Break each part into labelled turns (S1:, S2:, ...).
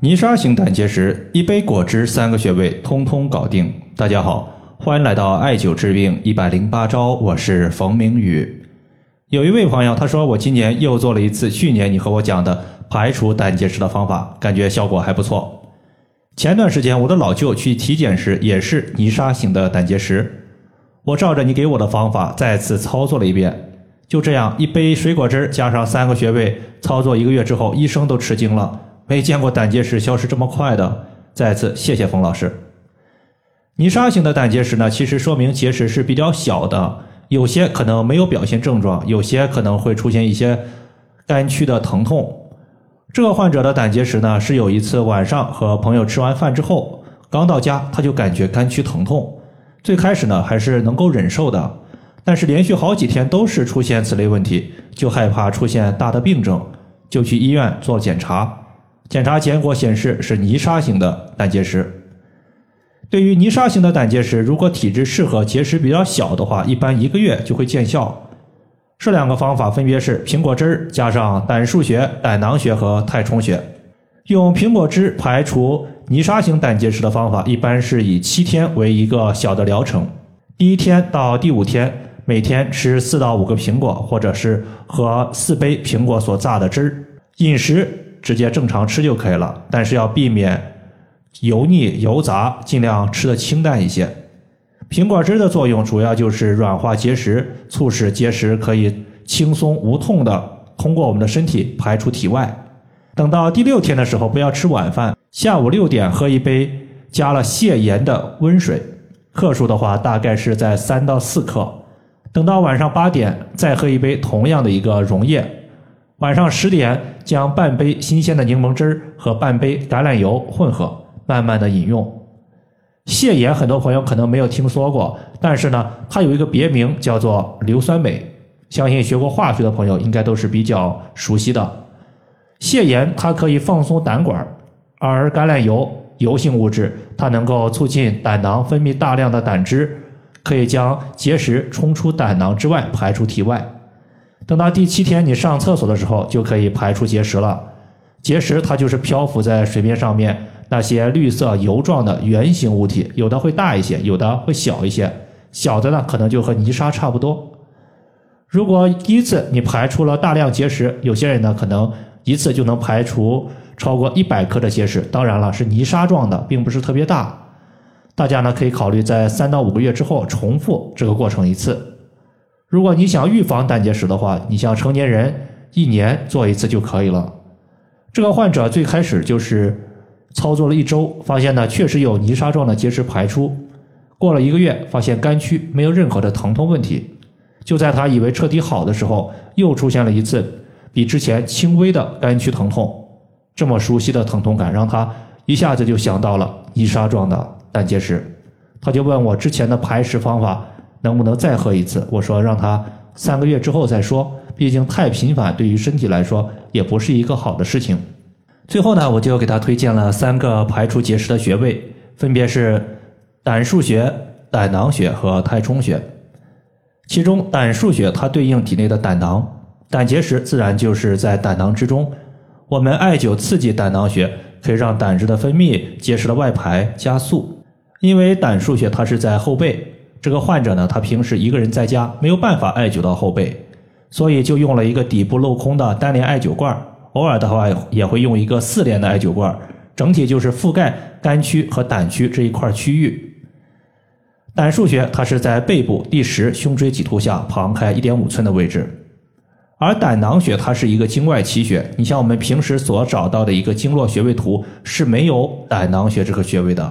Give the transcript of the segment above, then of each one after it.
S1: 泥沙型胆结石，一杯果汁三个穴位通通搞定。大家好，欢迎来到艾灸治病一百零八招，我是冯明宇。有一位朋友他说，我今年又做了一次去年你和我讲的排除胆结石的方法，感觉效果还不错。前段时间我的老舅去体检时也是泥沙型的胆结石，我照着你给我的方法再次操作了一遍，就这样一杯水果汁加上三个穴位，操作一个月之后，医生都吃惊了。没见过胆结石消失这么快的，再次谢谢冯老师。泥沙型的胆结石呢，其实说明结石是比较小的，有些可能没有表现症状，有些可能会出现一些肝区的疼痛。这个患者的胆结石呢，是有一次晚上和朋友吃完饭之后，刚到家他就感觉肝区疼痛，最开始呢还是能够忍受的，但是连续好几天都是出现此类问题，就害怕出现大的病症，就去医院做检查。检查结果显示是泥沙型的胆结石。对于泥沙型的胆结石，如果体质适合、结石比较小的话，一般一个月就会见效。这两个方法分别是苹果汁儿加上胆腧穴、胆囊穴和太冲穴。用苹果汁排除泥沙型胆结石的方法，一般是以七天为一个小的疗程。第一天到第五天，每天吃四到五个苹果，或者是喝四杯苹果所榨的汁儿。饮食。直接正常吃就可以了，但是要避免油腻油杂，尽量吃的清淡一些。苹果汁的作用主要就是软化结石，促使结石可以轻松无痛的通过我们的身体排出体外。等到第六天的时候，不要吃晚饭，下午六点喝一杯加了泻盐的温水，克数的话大概是在三到四克。等到晚上八点再喝一杯同样的一个溶液。晚上十点，将半杯新鲜的柠檬汁和半杯橄榄油混合，慢慢的饮用。泻盐，很多朋友可能没有听说过，但是呢，它有一个别名叫做硫酸镁，相信学过化学的朋友应该都是比较熟悉的。泻盐它可以放松胆管，而橄榄油油性物质，它能够促进胆囊分泌大量的胆汁，可以将结石冲出胆囊之外，排出体外。等到第七天，你上厕所的时候就可以排出结石了。结石它就是漂浮在水面上面那些绿色油状的圆形物体，有的会大一些，有的会小一些。小的呢，可能就和泥沙差不多。如果第一次你排出了大量结石，有些人呢可能一次就能排出超过一百克的结石，当然了，是泥沙状的，并不是特别大。大家呢可以考虑在三到五个月之后重复这个过程一次。如果你想预防胆结石的话，你像成年人一年做一次就可以了。这个患者最开始就是操作了一周，发现呢确实有泥沙状的结石排出。过了一个月，发现肝区没有任何的疼痛问题。就在他以为彻底好的时候，又出现了一次比之前轻微的肝区疼痛。这么熟悉的疼痛感，让他一下子就想到了泥沙状的胆结石。他就问我之前的排石方法。能不能再喝一次？我说让他三个月之后再说，毕竟太频繁对于身体来说也不是一个好的事情。最后呢，我就给他推荐了三个排除结石的穴位，分别是胆腧穴、胆囊穴和太冲穴。其中胆腧穴它对应体内的胆囊，胆结石自然就是在胆囊之中。我们艾灸刺激胆囊穴，可以让胆汁的分泌、结石的外排加速。因为胆腧穴它是在后背。这个患者呢，他平时一个人在家没有办法艾灸到后背，所以就用了一个底部镂空的单联艾灸罐，偶尔的话也会用一个四联的艾灸罐，整体就是覆盖肝区和胆区这一块区域。胆腧穴它是在背部第十胸椎棘突下旁开一点五寸的位置，而胆囊穴它是一个经外奇穴，你像我们平时所找到的一个经络穴位图是没有胆囊穴这个穴位的。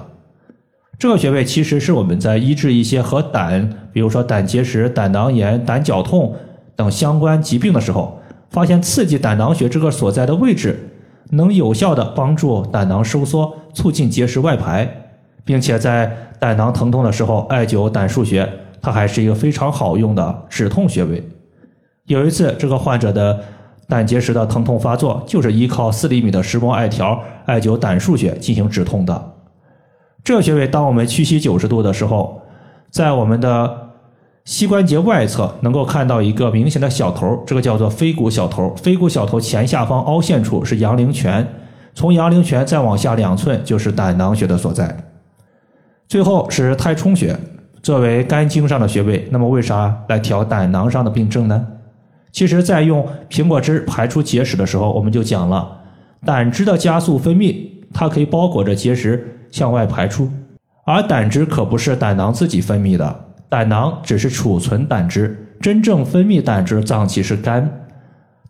S1: 这个穴位其实是我们在医治一些和胆，比如说胆结石、胆囊炎、胆绞痛等相关疾病的时候，发现刺激胆囊穴这个所在的位置，能有效的帮助胆囊收缩，促进结石外排，并且在胆囊疼痛的时候艾灸胆腧穴，它还是一个非常好用的止痛穴位。有一次，这个患者的胆结石的疼痛发作，就是依靠四厘米的石墨艾条艾灸胆腧穴进行止痛的。这个穴位，当我们屈膝九十度的时候，在我们的膝关节外侧能够看到一个明显的小头，这个叫做腓骨小头。腓骨小头前下方凹陷处是阳陵泉，从阳陵泉再往下两寸就是胆囊穴的所在。最后是太冲穴，作为肝经上的穴位，那么为啥来调胆囊上的病症呢？其实，在用苹果汁排出结石的时候，我们就讲了，胆汁的加速分泌，它可以包裹着结石向外排出，而胆汁可不是胆囊自己分泌的，胆囊只是储存胆汁，真正分泌胆汁脏器是肝。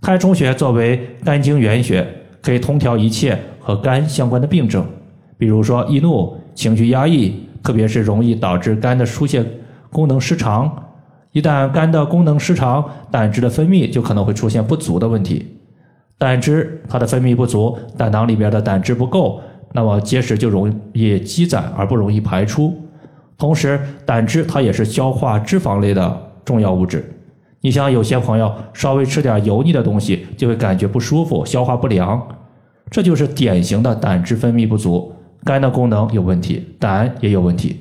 S1: 太冲穴作为肝经原穴，可以通调一切和肝相关的病症，比如说易怒、情绪压抑。特别是容易导致肝的疏泄功能失常，一旦肝的功能失常，胆汁的分泌就可能会出现不足的问题。胆汁它的分泌不足，胆囊里边的胆汁不够，那么结石就容易积攒而不容易排出。同时，胆汁它也是消化脂肪类的重要物质。你像有些朋友稍微吃点油腻的东西，就会感觉不舒服，消化不良，这就是典型的胆汁分泌不足。肝的功能有问题，胆也有问题，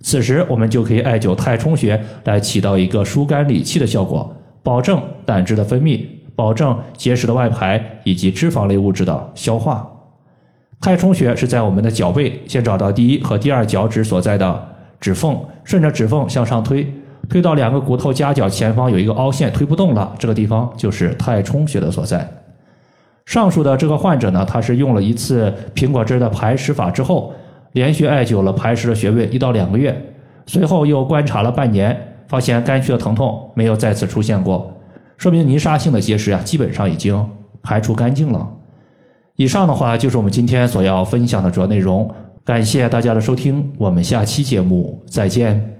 S1: 此时我们就可以艾灸太冲穴来起到一个疏肝理气的效果，保证胆汁的分泌，保证结石的外排以及脂肪类物质的消化。太冲穴是在我们的脚背，先找到第一和第二脚趾所在的指缝，顺着指缝向上推，推到两个骨头夹角前方有一个凹陷，推不动了，这个地方就是太冲穴的所在。上述的这个患者呢，他是用了一次苹果汁的排石法之后，连续艾灸了排石的穴位一到两个月，随后又观察了半年，发现肝区的疼痛没有再次出现过，说明泥沙性的结石啊，基本上已经排除干净了。以上的话就是我们今天所要分享的主要内容，感谢大家的收听，我们下期节目再见。